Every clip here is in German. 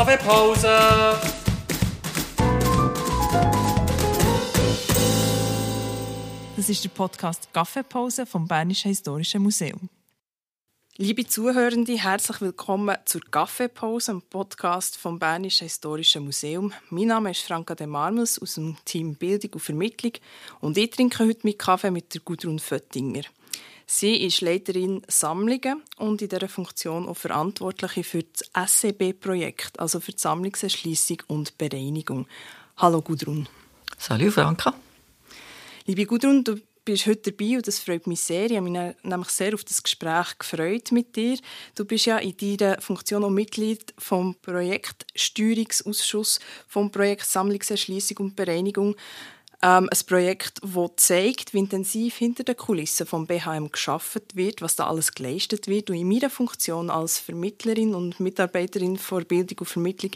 Kaffeepause! Das ist der Podcast Kaffeepause vom Bernischen Historischen Museum. Liebe Zuhörende, herzlich willkommen zur Kaffeepause, dem Podcast vom Bernischen Historischen Museum. Mein Name ist Franka de Marmels aus dem Team Bildung und Vermittlung und ich trinke heute mit Kaffee mit der Gudrun Föttinger. Sie ist Leiterin Sammlungen und in dieser Funktion auch Verantwortliche für das SCB-Projekt, also für die Sammlungserschließung und Bereinigung. Hallo Gudrun. Salut Franka. Liebe Gudrun, du bist heute dabei und das freut mich sehr. Ich habe mich nämlich sehr auf das Gespräch gefreut mit dir. Du bist ja in deiner Funktion auch Mitglied vom Projektsteuerungsausschuss vom Projekt Sammlungserschließung und Bereinigung. Ähm, ein Projekt, das zeigt, wie intensiv hinter den Kulissen vom BHM geschaffen wird, was da alles geleistet wird. Und in meiner Funktion als Vermittlerin und Mitarbeiterin für Bildung und Vermittlung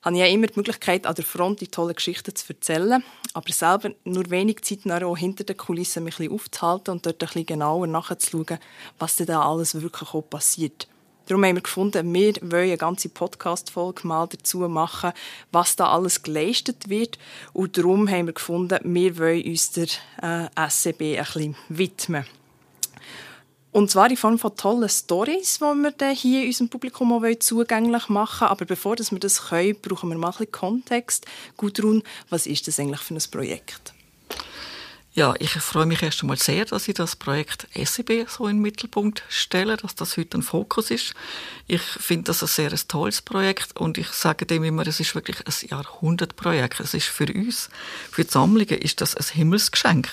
habe ich ja immer die Möglichkeit, an der Front die tollen Geschichten zu erzählen, aber selber nur wenig Zeit auch hinter den Kulissen mich ein bisschen aufzuhalten und dort ein bisschen genauer nachzuschauen, was da alles wirklich auch passiert. Darum haben wir gefunden, wir wollen eine ganze Podcast-Folge mal dazu machen, was da alles geleistet wird. Und darum haben wir gefunden, wir wollen uns der äh, SCB ein bisschen widmen. Und zwar in Form von tollen Stories, die wir dann hier unserem Publikum auch zugänglich machen wollen. Aber bevor wir das können, brauchen wir mal ein bisschen Kontext. Gudrun, was ist das eigentlich für ein Projekt? Ja, ich freue mich erst einmal sehr, dass ich das Projekt SEB so in den Mittelpunkt stelle, dass das heute ein Fokus ist. Ich finde das ein sehr ein tolles Projekt und ich sage dem immer, es ist wirklich ein Jahrhundertprojekt. Es ist für uns, für die Sammlungen, ist das ein Himmelsgeschenk.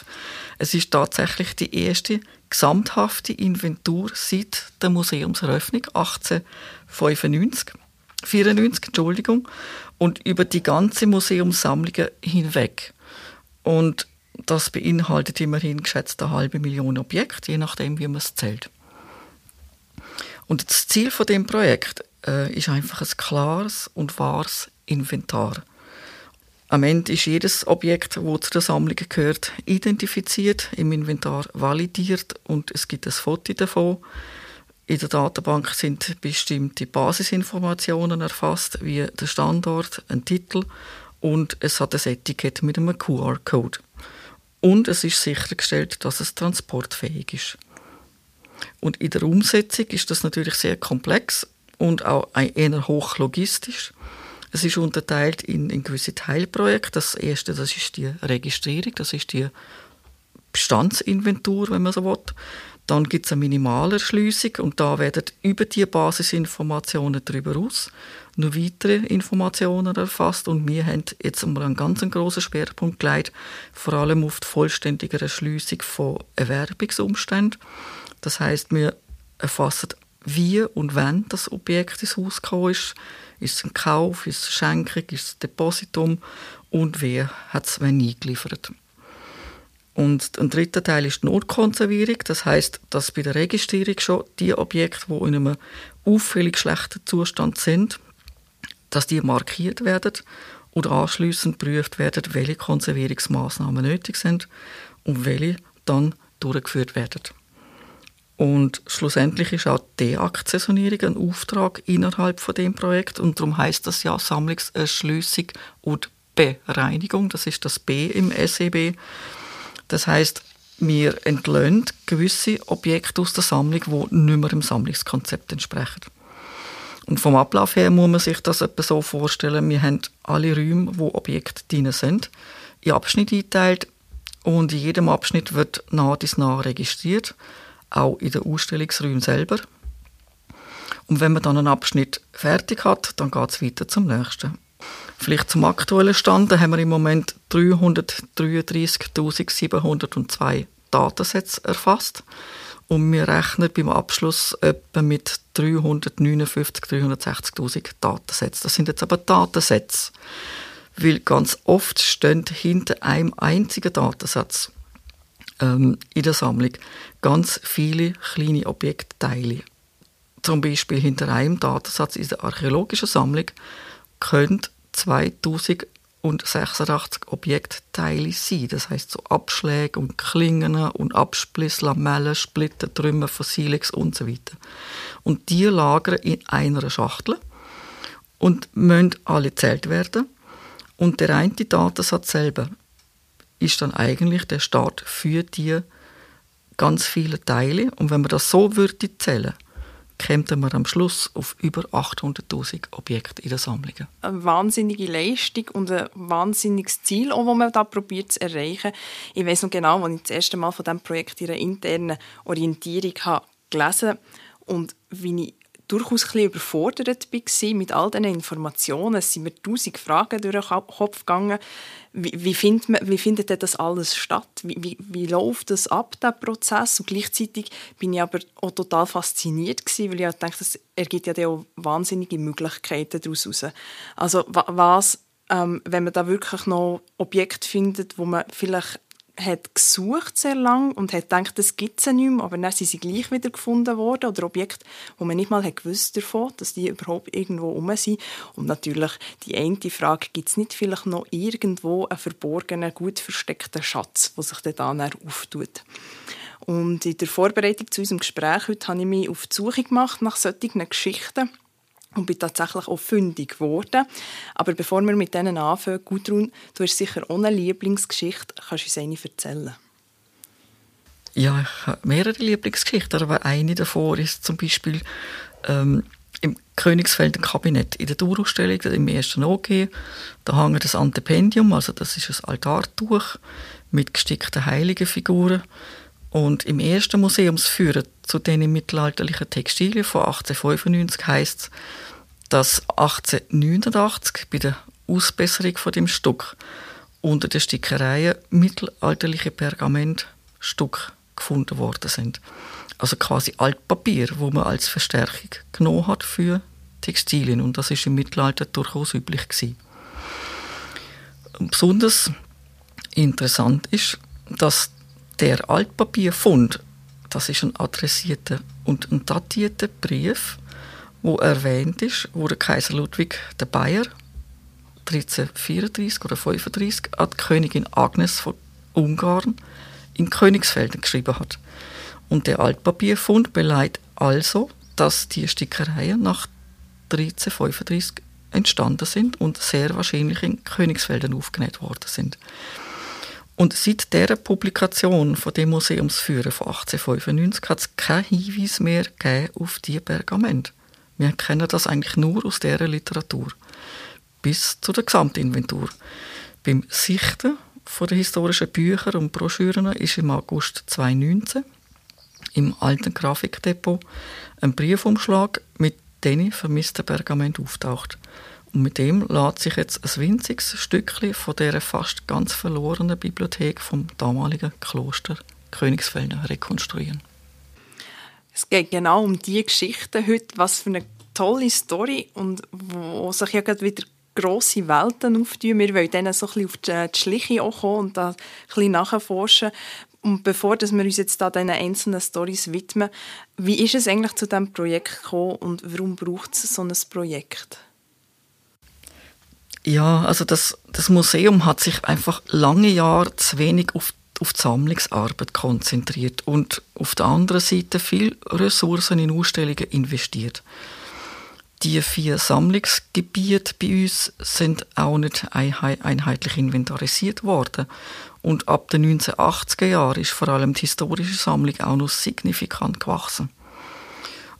Es ist tatsächlich die erste gesamthafte Inventur seit der Museumseröffnung 1895, 94, Entschuldigung, und über die ganze Museumssammlung hinweg. Und das beinhaltet immerhin geschätzt eine halbe Million Objekte, je nachdem, wie man es zählt. Und das Ziel von dem Projekt äh, ist einfach ein klares und wahres Inventar. Am Ende ist jedes Objekt, das zu der Sammlung gehört, identifiziert, im Inventar validiert und es gibt ein Foto davon. In der Datenbank sind bestimmte Basisinformationen erfasst, wie der Standort, ein Titel und es hat ein Etikett mit einem QR-Code. Und es ist sichergestellt, dass es transportfähig ist. Und in der Umsetzung ist das natürlich sehr komplex und auch eher hochlogistisch. Es ist unterteilt in, in gewisse Teilprojekte. Das erste, das ist die Registrierung, das ist die Bestandsinventur, wenn man so will. Dann gibt es eine Minimalerschliessung und da werden über die Basisinformationen darüber aus noch weitere Informationen erfasst und wir haben jetzt einmal einen ganz großen Schwerpunkt gelegt, vor allem auf die vollständige Erschliessung von Erwerbungsumständen. Das heißt, wir erfassen, wie und wann das Objekt ins Haus gekommen ist. Ist es ein Kauf, ist es eine Schenkung, ist es ein Depositum und wer hat es wann eingeliefert. Und ein dritter Teil ist die Notkonservierung. Das heißt, dass bei der Registrierung schon die Objekte, die in einem auffällig schlechten Zustand sind, dass die markiert werden und anschließend geprüft werden, welche Konservierungsmaßnahmen nötig sind und welche dann durchgeführt werden. Und schlussendlich ist auch die Deakzessionierung ein Auftrag innerhalb von dem Projekt und darum heißt das ja Sammlungserschließung und Bereinigung. Das ist das B im SEB. Das heißt, wir entlöhnen gewisse Objekte aus der Sammlung, die nicht mehr dem Sammlungskonzept entsprechen. Und vom Ablauf her muss man sich das etwa so vorstellen, wir haben alle Räume, wo Objekte drin sind, in Abschnitte eingeteilt und in jedem Abschnitt wird nah dies nah registriert, auch in den Ausstellungsräumen selber. Und wenn man dann einen Abschnitt fertig hat, dann geht es weiter zum nächsten. Vielleicht zum aktuellen Stand, da haben wir im Moment 333.702 Datensätze erfasst. Und wir rechnen beim Abschluss etwa mit 359.000, 360.000 Datensätzen. Das sind jetzt aber Datensätze, weil ganz oft stehen hinter einem einzigen Datensatz ähm, in der Sammlung ganz viele kleine Objektteile. Zum Beispiel hinter einem Datensatz in der archäologischen Sammlung können 2000 und 86 Objektteile sein. Das heißt so Abschläge und Klingen und Abspliss, Lamellen, Splitter, Trümmer, Fossilix und so weiter. Und die lagern in einer Schachtel. und müssen alle gezählt werden. Und der eine Datensatz selber ist dann eigentlich der Start für die ganz viele Teile. Und wenn man das so würde zählen, kämen wir am Schluss auf über 800.000 Objekte in der Sammlung. Eine wahnsinnige Leistung und ein wahnsinniges Ziel, das man da probiert zu erreichen. Ich weiß noch genau, als ich das erste Mal von diesem Projekt in einer internen Orientierung gelesen habe und wie ich durchaus ein bisschen überfordert war mit all diesen Informationen. Es sind mir tausend Fragen durch den Kopf gegangen. Wie, wie, findet, man, wie findet das alles statt? Wie, wie, wie läuft das ab, der Prozess? Und gleichzeitig bin ich aber auch total fasziniert gewesen, weil ich dachte, das ergibt ja auch wahnsinnige Möglichkeiten daraus heraus. Also was, ähm, wenn man da wirklich noch Objekte findet, wo man vielleicht hat gesucht sehr lang und hat gedacht, das gibt es nicht mehr, aber dann sind sie gleich wieder gefunden worden oder Objekte, wo man nicht mal hat gewusst davon, dass die überhaupt irgendwo rum sind. Und natürlich die eine Frage, gibt es nicht vielleicht noch irgendwo einen verborgenen, gut versteckten Schatz, der sich dann, dann auftut. Und in der Vorbereitung zu unserem Gespräch heute habe ich mich auf die Suche gemacht nach solchen Geschichten und bin tatsächlich auch fündig geworden. Aber bevor wir mit denen anfangen, Gudrun, du hast sicher eine Lieblingsgeschichte. Kannst du uns eine erzählen? Ja, ich habe mehrere Lieblingsgeschichten, aber eine davon ist zum Beispiel ähm, im Königsfelder Kabinett in der Dauerausstellung, im ersten OG. Da hängt das Antependium, also das ist ein Altartuch mit gestickten Heiligenfiguren. Und im ersten Museumsführer zu den mittelalterlichen Textilien von 1895 heißt dass 1889 bei der Ausbesserung von dem Stück unter den Stickereien mittelalterliche Pergamentstücke gefunden worden sind. Also quasi Altpapier, wo man als Verstärkung genommen hat für Textilien und das ist im Mittelalter durchaus üblich gewesen. Besonders interessant ist, dass der Altpapierfund, das ist ein adressierter und ein datierter Brief, wo erwähnt ist, wo der Kaiser Ludwig der Bayer 1334 oder 35 an die Königin Agnes von Ungarn in Königsfelden geschrieben hat. Und der Altpapierfund beleidigt also, dass die Stickereien nach 1335 entstanden sind und sehr wahrscheinlich in Königsfelden aufgenäht worden sind. Und seit dieser Publikation von dem Museumsführer von 1895 hat es keinen Hinweis mehr auf die Pergamente. Wir kennen das eigentlich nur aus dieser Literatur. Bis zu der Gesamtinventur. Beim Sichten von den historischen Büchern und Broschüren ist im August 2019 im alten Grafikdepot ein Briefumschlag mit den vermissten Pergament auftaucht. Und mit dem lässt sich jetzt ein winziges Stückchen von dieser fast ganz verlorenen Bibliothek vom damaligen Kloster Königsfelden rekonstruieren. Es geht genau um die Geschichte heute, was für eine tolle Story und wo sich ja gerade wieder grosse Welten auftun. Wir wollen dann so ein bisschen auf die Schliche auch kommen und da ein bisschen nachforschen. Und bevor dass wir uns jetzt da diesen einzelnen Stories widmen, wie ist es eigentlich zu diesem Projekt gekommen und warum braucht es so ein Projekt? Ja, also das, das Museum hat sich einfach lange Jahre zu wenig auf, auf die Sammlungsarbeit konzentriert und auf der anderen Seite viel Ressourcen in Ausstellungen investiert. Die vier Sammlungsgebiete bei uns sind auch nicht einheitlich inventarisiert worden. Und ab den 1980er Jahren ist vor allem die historische Sammlung auch noch signifikant gewachsen.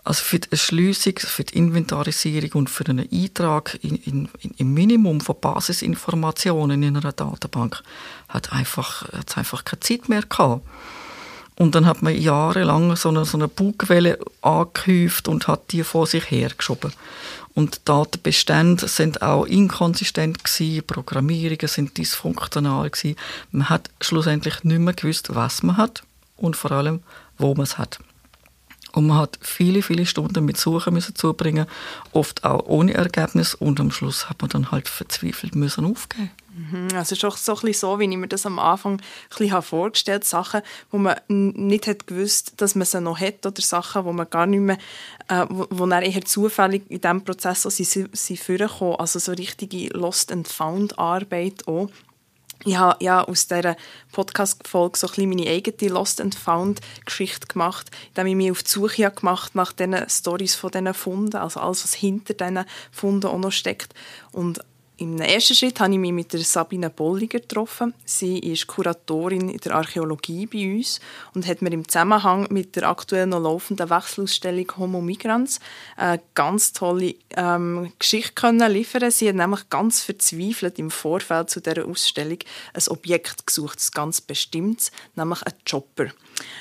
Also für die Erschliessung, für die Inventarisierung und für einen Eintrag in, in, in, im Minimum von Basisinformationen in einer Datenbank hat einfach, hat einfach keine Zeit mehr gehabt. Und dann hat man jahrelang so eine, so eine Bugwelle angehäuft und hat die vor sich hergeschoben. Und Datenbestände sind auch inkonsistent gewesen, Programmierungen sind dysfunktional gewesen. Man hat schlussendlich nicht mehr gewusst, was man hat und vor allem, wo man es hat. Und man hat viele, viele Stunden mit Suchen müssen zubringen, oft auch ohne Ergebnis. Und am Schluss hat man dann halt verzweifelt müssen aufgeben. Mhm, also es ist auch so, so, wie ich mir das am Anfang vorgestellt habe. Sachen, wo man nicht hat gewusst, dass man sie noch hat oder Sachen, wo man gar nicht mehr, äh, wo, wo eher zufällig in diesem Prozess so sind, sind vorgekommen. Also so richtige Lost and Found Arbeit auch. Ich habe ja aus dieser Podcast-Folge so ein bisschen meine eigene Lost and Found-Geschichte gemacht, indem ich mich auf die Suche gemacht nach diesen Stories von diesen Funden, also alles, was hinter diesen Funden auch noch steckt. Und im ersten Schritt habe ich mich mit der Sabine Bolliger getroffen. Sie ist Kuratorin in der Archäologie bei uns und hat mir im Zusammenhang mit der aktuell noch laufenden Wechselausstellung Homo Migrans eine ganz tolle ähm, Geschichte können liefern. Sie hat nämlich ganz verzweifelt im Vorfeld zu dieser Ausstellung ein Objekt gesucht, ein ganz bestimmtes, nämlich ein Chopper.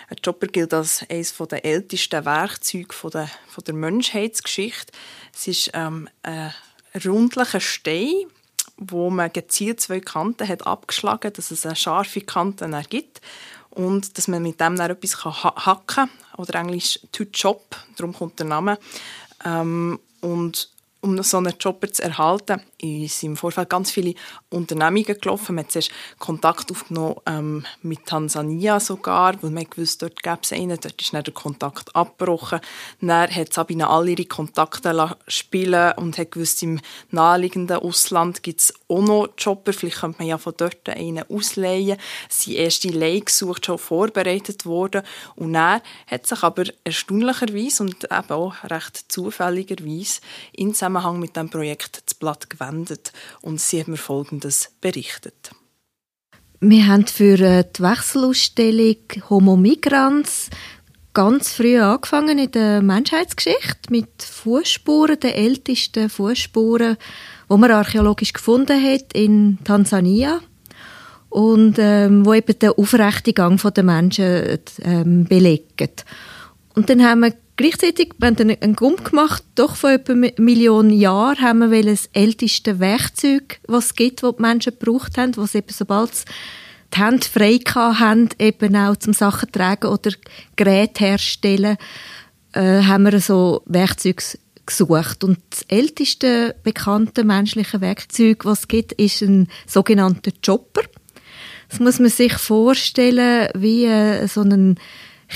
Ein Chopper gilt als eines der ältesten Werkzeuge der, der Menschheitsgeschichte. Es ist ähm, eine rundlichen Stein, wo man gezielt zwei Kanten hat abgeschlagen, dass es eine scharfe Kante ergibt und dass man mit dem dann etwas hacken kann oder englisch to chop, darum kommt der Name. Ähm, und um so einen Chopper zu erhalten, sind im Vorfeld ganz viele Unternehmungen gelaufen. Man hat zuerst Kontakt aufgenommen ähm, mit Tansania sogar, weil man gewusst, dort gäbe es einen. Dort ist dann der Kontakt abgebrochen. Dann hat Sabine all ihre Kontakte spielen und hat gewusst, im naheliegenden Ausland gibt es auch noch Chopper. Vielleicht könnte man ja von dort einen ausleihen. Sind erste Leihgesuche schon vorbereitet worden. Und dann hat sich aber erstaunlicherweise und eben auch recht zufälligerweise in Zusammenhang mit dem Projekt das Blatt gewendet und sie hat mir Folgendes berichtet. Wir haben für äh, die Wechselausstellung Homo Migrans ganz früh angefangen in der Menschheitsgeschichte mit Fußspuren, den ältesten Fußspuren, wo man archäologisch gefunden hat in Tansania und ähm, wo eben den aufrechten Gang der Menschen ähm, belegen. Und dann haben wir Gleichzeitig, wir haben einen Gump gemacht, doch vor etwa einer Million Jahren haben wir das älteste Werkzeug, was es gibt, das die Menschen gebraucht haben, was eben sobald sie die Hände frei haben, eben auch zum Sachen tragen oder Geräte herstellen, äh, haben wir so Werkzeuge gesucht. Und das älteste bekannte menschliche Werkzeug, was es gibt, ist ein sogenannter Chopper. Das muss man sich vorstellen wie äh, so ein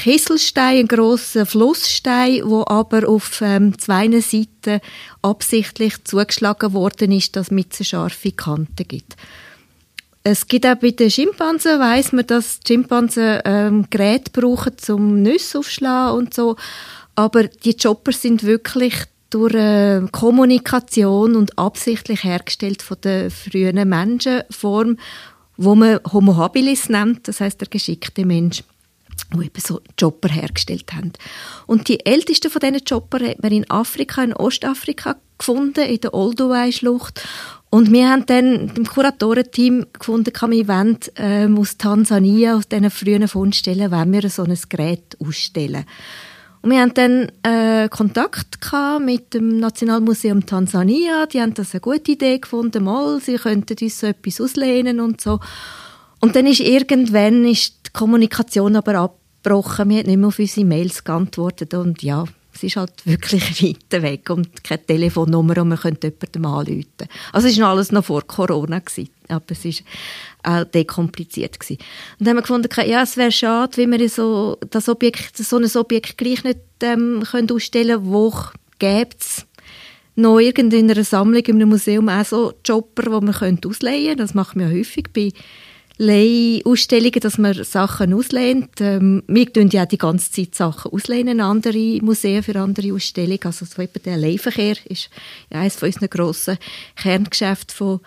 Kieselstein, ein grosser Flussstein, wo aber auf ähm, zwei Seiten absichtlich zugeschlagen worden ist, dass es eine scharfe Kante gibt. Es gibt auch bei den Schimpansen, weiß man, dass die Schimpansen ähm, Geräte brauchen, um Nüsse aufzuschlagen und so. Aber die Chopper sind wirklich durch äh, Kommunikation und absichtlich hergestellt von der frühen Menschenform, wo man Homo habilis nennt, das heißt der geschickte Mensch wo eben so Chopper hergestellt haben. Und die ältesten von diesen Chopper hat man in Afrika, in Ostafrika gefunden, in der Olduvai-Schlucht. Und wir haben dann im Kuratorenteam gefunden, wir wollen ähm, aus Tansania, aus diesen frühen Fundstellen, wollen wir so ein Gerät ausstellen. Und wir haben dann äh, Kontakt mit dem Nationalmuseum Tansania. Die haben das eine gute Idee gefunden, mal, sie könnten uns so etwas auslehnen und so. Und dann ist irgendwann ist die Kommunikation aber abgebrochen. Wir haben nicht mehr auf unsere Mails geantwortet und ja, es ist halt wirklich weit weg und keine Telefonnummer und man könnte jemandem anrufen. Also es war alles noch vor Corona, aber es war auch dekompliziert. Gewesen. Und dann haben wir gefunden, ja, es wäre schade, wenn wir so, das Objekt, so ein Objekt gleich nicht ähm, können ausstellen können, wo gibt es noch in einer Sammlung in einem Museum auch so Jobber, die man ausleihen könnte. Das machen wir häufig bei Leihausstellungen, dass man Sachen auslehnt. Ähm, wir tun ja die ganze Zeit Sachen auslehnen an andere Museen für andere Ausstellungen. Also so eben der Leihverkehr ist eines von unseren grossen Kerngeschäften von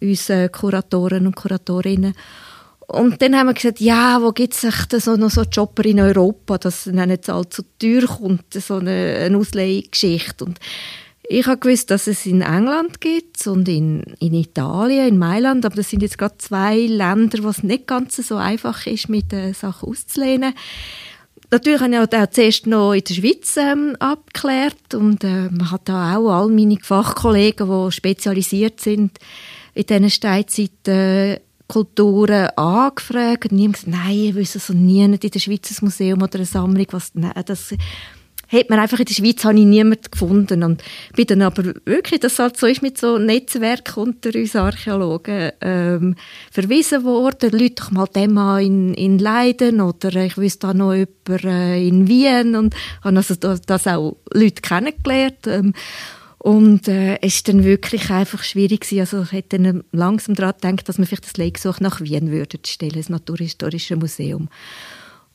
unseren Kuratoren und Kuratorinnen. Und dann haben wir gesagt, ja, wo gibt es noch so Jobber in Europa, dass es nicht allzu teuer kommt, so eine, eine Ausleihgeschichte. Und ich habe gewusst, dass es in England gibt und in, in Italien, in Mailand, aber das sind jetzt gerade zwei Länder, wo es nicht ganz so einfach ist, mit den Sachen auszulehnen. Natürlich habe ich auch zuerst noch in der Schweiz ähm, abgeklärt und äh, man hat da auch all meine Fachkollegen, die spezialisiert sind in diesen Steinzeiten, Kulturen angefragt haben gesagt, nein, ich wüsste so nie in der Schweiz ein Museum oder eine Sammlung, was, nein, das hat man einfach in der Schweiz habe ich niemanden gefunden und bin dann aber wirklich, das halt so ist mit so Netzwerk unter uns Archäologen ähm, verwiesen worden, Leute doch mal dem in, in Leiden oder ich wüsste da noch jemanden äh, in Wien und habe also das, das auch Leute kennengelernt ähm, Und äh, es ist dann wirklich einfach schwierig gewesen. Also ich hätte dann langsam daran gedacht, dass man vielleicht das Legesuch nach Wien würde stellen, das Naturhistorische Museum.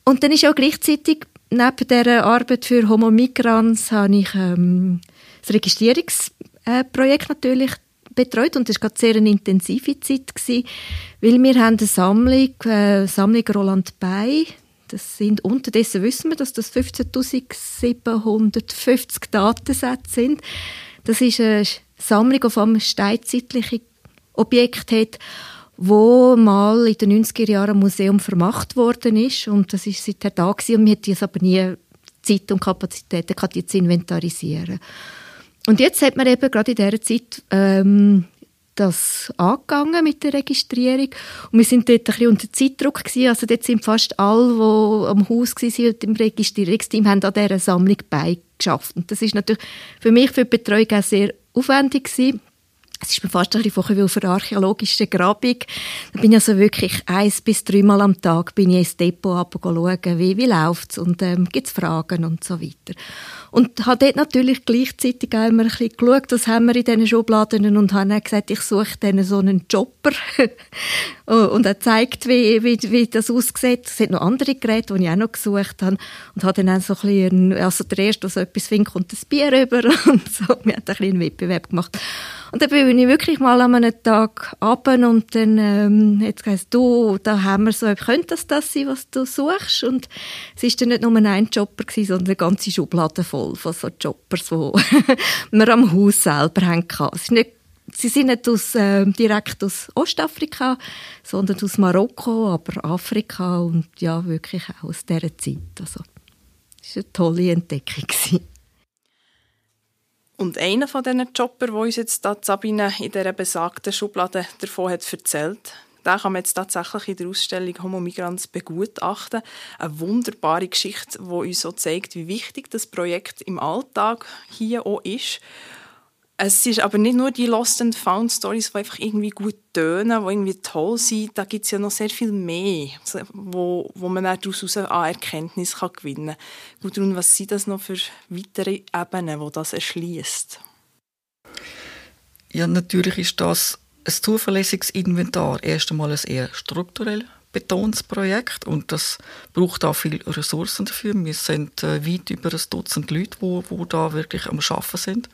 Und dann ist auch gleichzeitig neben dieser Arbeit für Homo Migrans habe ich ähm, das Registrierungsprojekt natürlich betreut und das war sehr eine intensive Zeit weil wir haben eine Sammlung, äh, Sammlung Roland Bay, das sind unterdessen wissen wir, dass das 15.750 Datensätze sind. Das ist eine Sammlung, die vom steinzeitlichen Objekt hat, wo mal in den 90er Jahren ein Museum vermacht worden ist und das ist seither da gewesen, und wir hatten es aber nie Zeit und Kapazitäten gehabt, die zu inventarisieren. Und jetzt hat man eben gerade in dieser Zeit ähm, das angegangen mit der Registrierung. Und wir sind dort ein bisschen unter Zeitdruck gewesen. Also dort sind fast alle, die am Haus waren im Registrierungsteam, haben an dieser Sammlung beigeschafft. Und das ist natürlich für mich, für die Betreuung auch sehr aufwendig gewesen. Es ist mir fast ein bisschen wie auf einer archäologischen Grabung. Da bin ich also wirklich eins bis dreimal am Tag bin ich ins Depot schauen, wie, wie läuft es und ähm, gibt es Fragen und so weiter. Und habe dort natürlich gleichzeitig auch immer ein bisschen geschaut, was haben wir in diesen Schubladen und habe dann gesagt, ich suche dann so einen Jobber. und er zeigt, wie, wie, wie das aussieht. Es hat noch andere Geräte, die ich auch noch gesucht habe. Und habe dann auch so ein bisschen, also der Erste, der so etwas findet, kommt das Bier rüber und so. Wir haben ein bisschen einen Wettbewerb gemacht. Und dann bin ich wirklich mal an einem Tag runter und dann ähm, hat gesagt, du, da haben wir so, könnte das das sein, was du suchst? Und es war dann nicht nur ein Jobber, gewesen, sondern eine ganze Schublade voll von so Jobbers, die wir am Haus selber. Es ist nicht Sie sind nicht aus, äh, direkt aus Ostafrika, sondern aus Marokko, aber Afrika und ja, wirklich auch aus dieser Zeit. Also, das war eine tolle Entdeckung. Und einer von diesen Jobber, der uns jetzt Sabine in dieser besagten Schublade davon hat erzählt, den kann man jetzt tatsächlich in der Ausstellung Homo Migrants begutachten. Eine wunderbare Geschichte, die uns so zeigt, wie wichtig das Projekt im Alltag hier auch ist es ist aber nicht nur die Lost and Found Stories, die einfach irgendwie gut tönen, die irgendwie toll sind. Da gibt es ja noch sehr viel mehr, wo, wo man daraus an Erkenntnis kann gewinnen kann. Gudrun, was sind das noch für weitere Ebenen, wo das erschließt? Ja, natürlich ist das ein zuverlässiges Inventar erst einmal ein eher strukturell betontes Projekt und das braucht auch viele Ressourcen dafür. Wir sind äh, weit über ein Dutzend Leute, die wo da wirklich am Arbeiten sind.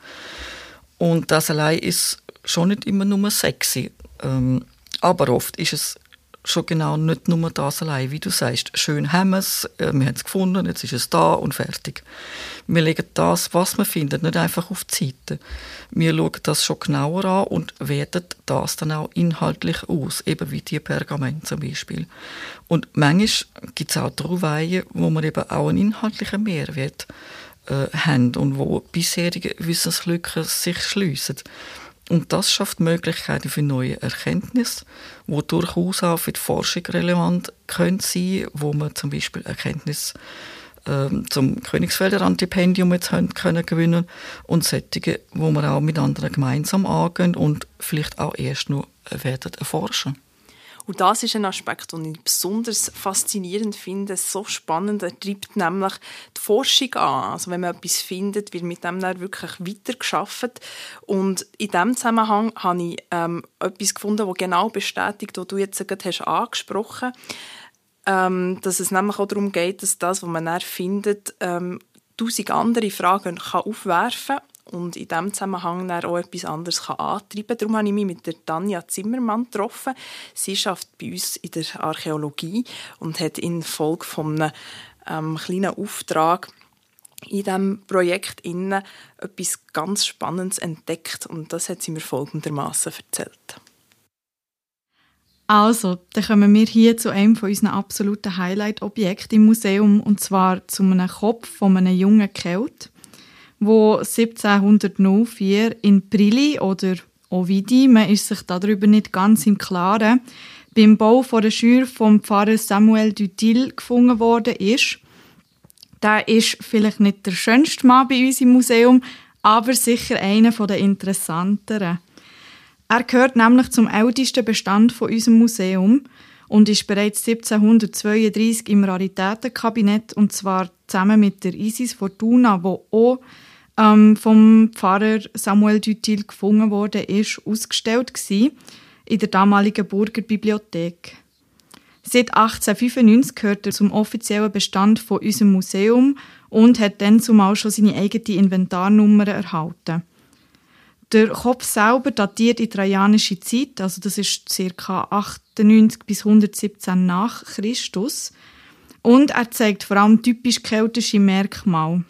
Und das allein ist schon nicht immer nur sexy. Ähm, aber oft ist es schon genau nicht nur das allein, wie du sagst. Schön haben wir es, äh, wir haben es gefunden, jetzt ist es da und fertig. Wir legen das, was wir finden, nicht einfach auf die Seite. Wir schauen das schon genauer an und werten das dann auch inhaltlich aus, eben wie die Pergament zum Beispiel. Und manchmal gibt es auch Trauweihen, wo man eben auch einen inhaltlichen Mehrwert äh, haben und wo bisherige Wissenslücken sich schliessen. Und das schafft Möglichkeiten für neue Erkenntnisse, die durchaus auch für die Forschung relevant können sein, wo man zum Beispiel Erkenntnisse ähm, zum Königsfelder Antipendium jetzt können gewinnen und solche, wo man auch mit anderen gemeinsam angehen und vielleicht auch erst noch werden erforschen. Und das ist ein Aspekt, den ich besonders faszinierend finde, so spannend. Er treibt nämlich die Forschung an. Also wenn man etwas findet, wird mit dem dann wirklich weitergeschafft. Und in diesem Zusammenhang habe ich ähm, etwas gefunden, das genau bestätigt, was du jetzt gerade hast angesprochen hast. Ähm, dass es nämlich auch darum geht, dass das, was man dann findet, ähm, tausend andere Fragen kann aufwerfen und in diesem Zusammenhang dann auch etwas anderes antreiben kann. Darum habe ich mich mit der Tanja Zimmermann getroffen. Sie arbeitet bei uns in der Archäologie und hat in Folge von einem ähm, kleinen Auftrag in diesem Projekt innen etwas ganz Spannendes entdeckt und das hat sie mir folgendermaßen erzählt. Also, dann kommen wir hier zu einem von unseren absoluten Highlight-Objekten im Museum und zwar zu einem Kopf von einem jungen Kelt wo 1704 in Brilli oder Ovidi, man ist sich darüber nicht ganz im Klaren, beim Bau von der Schür vom Pfarrer Samuel Dutil gefunden worden ist. Der ist vielleicht nicht der schönste Mann bei uns im Museum, aber sicher einer der interessanteren. Er gehört nämlich zum ältesten Bestand von unserem Museum und ist bereits 1732 im Raritätenkabinett und zwar zusammen mit der Isis Fortuna, wo auch ähm, vom Pfarrer Samuel Dutil gefunden wurde, ist ausgestellt gewesen, in der damaligen Burgerbibliothek. Seit 1895 gehört er zum offiziellen Bestand von unserem Museum und hat dann zumal schon seine eigene Inventarnummer erhalten. Der Kopf selber datiert in trajanische Zeit, also das ist ca. 98 bis 117 nach Christus. Und er zeigt vor allem typisch keltische Merkmale.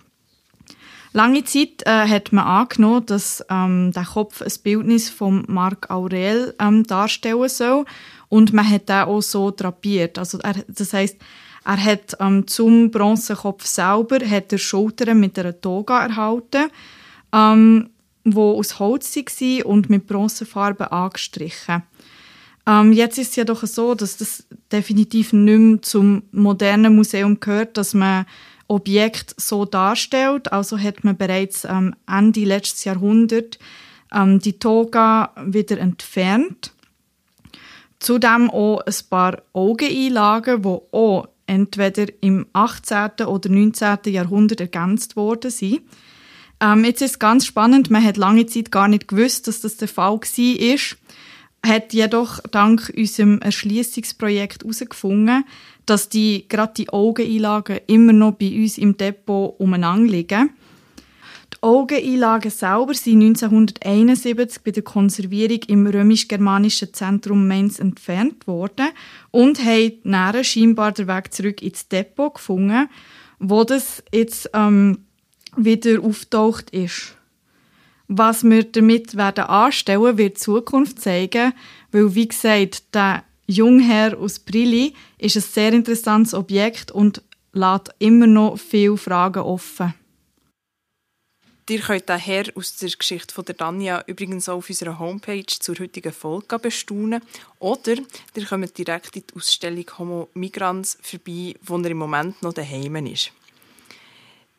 Lange Zeit äh, hat man angenommen, dass ähm, der Kopf ein Bildnis von Marc Aurel ähm, darstellen soll und man hat den auch so drapiert. Also er, das heißt, er hat ähm, zum Bronzenkopf selber hat er Schultern mit einer Toga erhalten, ähm, wo aus Holz war und mit Bronzefarbe angestrichen. Ähm, jetzt ist es ja doch so, dass das definitiv nicht mehr zum modernen Museum gehört, dass man Objekt so darstellt. Also hat man bereits ähm, Ende letztes Jahrhundert ähm, die Toga wieder entfernt. Zudem auch ein paar Augeneinlagen, die auch entweder im 18. oder 19. Jahrhundert ergänzt worden sind. Ähm, jetzt ist es ganz spannend, man hat lange Zeit gar nicht gewusst, dass das der Fall war hat jedoch dank unserem Erschließungsprojekt herausgefunden, dass die, gerade die Augeneinlagen immer noch bei uns im Depot umeinander liegen. Die Augeneinlagen selber sind 1971 bei der Konservierung im römisch-germanischen Zentrum Mainz entfernt worden und haben näher scheinbar den Weg zurück ins Depot gefunden, wo das jetzt ähm, wieder auftaucht ist. Was wir damit werden anstellen, wird die Zukunft zeigen, weil, wie gesagt, der Jungherr aus Brilli ist ein sehr interessantes Objekt und lässt immer noch viele Fragen offen. Ihr könnt den Herr aus der Geschichte von der Danja übrigens auch auf unserer Homepage zur heutigen Folge bestaunen. Oder ihr kommt direkt in die Ausstellung Homo Migrants vorbei, wo er im Moment noch daheim ist.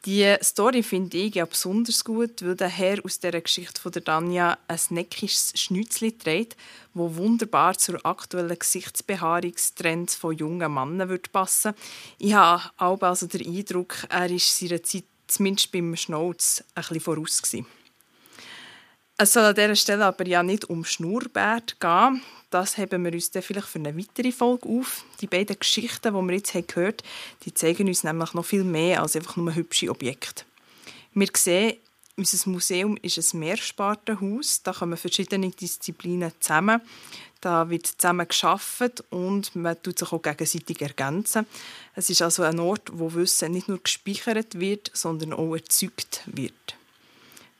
Die Story finde ich ja besonders gut, weil der Herr aus der Geschichte von der Danja ein neckisches Schnützli trägt, wo wunderbar zur aktuellen Gesichtsbehaarungstrends von jungen Männern wird passen. Ich habe auch also den Eindruck, er ist seiner Zeit zumindest beim Schnauz ein bisschen voraus gewesen. Es soll an dieser Stelle aber ja nicht um Schnurrbart gehen. Das heben wir uns dann vielleicht für eine weitere Folge auf. Die beiden Geschichten, die wir jetzt gehört haben, die zeigen uns nämlich noch viel mehr als einfach nur hübsche Objekte. Wir sehen, unser Museum ist ein Mehrspartenhaus. Da kommen verschiedene Disziplinen zusammen. Da wird zusammen geschaffen und man tut sich auch gegenseitig ergänzen. Es ist also ein Ort, wo Wissen nicht nur gespeichert wird, sondern auch erzeugt wird.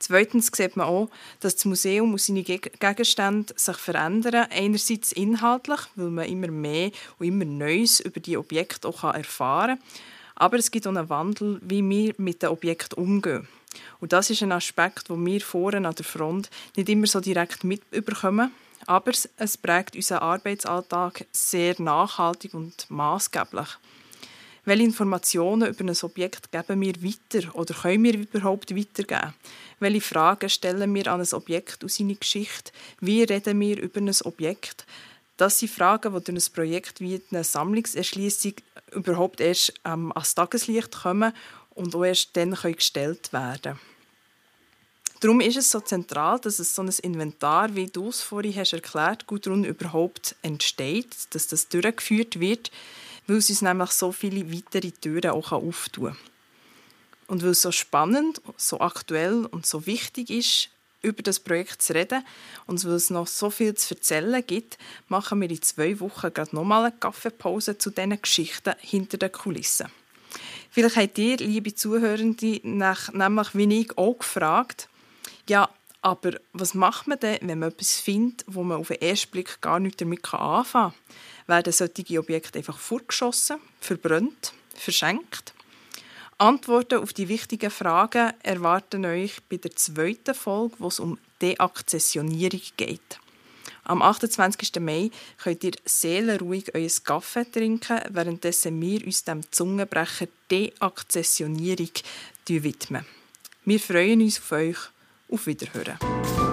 Zweitens sieht man auch, dass das Museum und seine Gegenstände sich verändern. Einerseits inhaltlich, weil man immer mehr und immer Neues über die Objekte auch erfahren kann. Aber es gibt auch einen Wandel, wie wir mit den Objekten umgehen. Und das ist ein Aspekt, den wir vorne an der Front nicht immer so direkt mitbekommen. Aber es prägt unseren Arbeitsalltag sehr nachhaltig und maßgeblich. Welche Informationen über ein Objekt geben wir weiter oder können wir überhaupt weitergeben? Welche Fragen stellen wir an ein Objekt aus seiner Geschichte? Wie reden wir über ein Objekt? Das sind Fragen, die durch ein Projekt wie eine Sammlungserschließung überhaupt erst ähm, ans Tageslicht kommen und auch erst dann können gestellt werden Darum ist es so zentral, dass es so ein Inventar, wie du es vorhin hast erklärt, Gudrun, überhaupt entsteht, dass das durchgeführt wird, weil es uns nämlich so viele weitere Türen auch auftun kann. Und weil es so spannend, so aktuell und so wichtig ist, über das Projekt zu reden und weil es noch so viel zu erzählen gibt, machen wir in zwei Wochen gerade nochmal eine Kaffeepause zu diesen Geschichten hinter den Kulissen. Vielleicht habt ihr, liebe Zuhörende, nach, nämlich wie ich auch gefragt, ja, aber was macht man denn, wenn man etwas findet, wo man auf den ersten Blick gar nicht damit anfangen kann? werden solche Objekte einfach vorgeschossen, verbrannt, verschenkt. Antworten auf die wichtigen Fragen erwarten euch bei der zweiten Folge, wo es um Deakzessionierung geht. Am 28. Mai könnt ihr seelenruhig euer Kaffee trinken, währenddessen wir uns dem Zungenbrecher Deakzessionierung widmen. Wir freuen uns auf euch. Auf Wiederhören.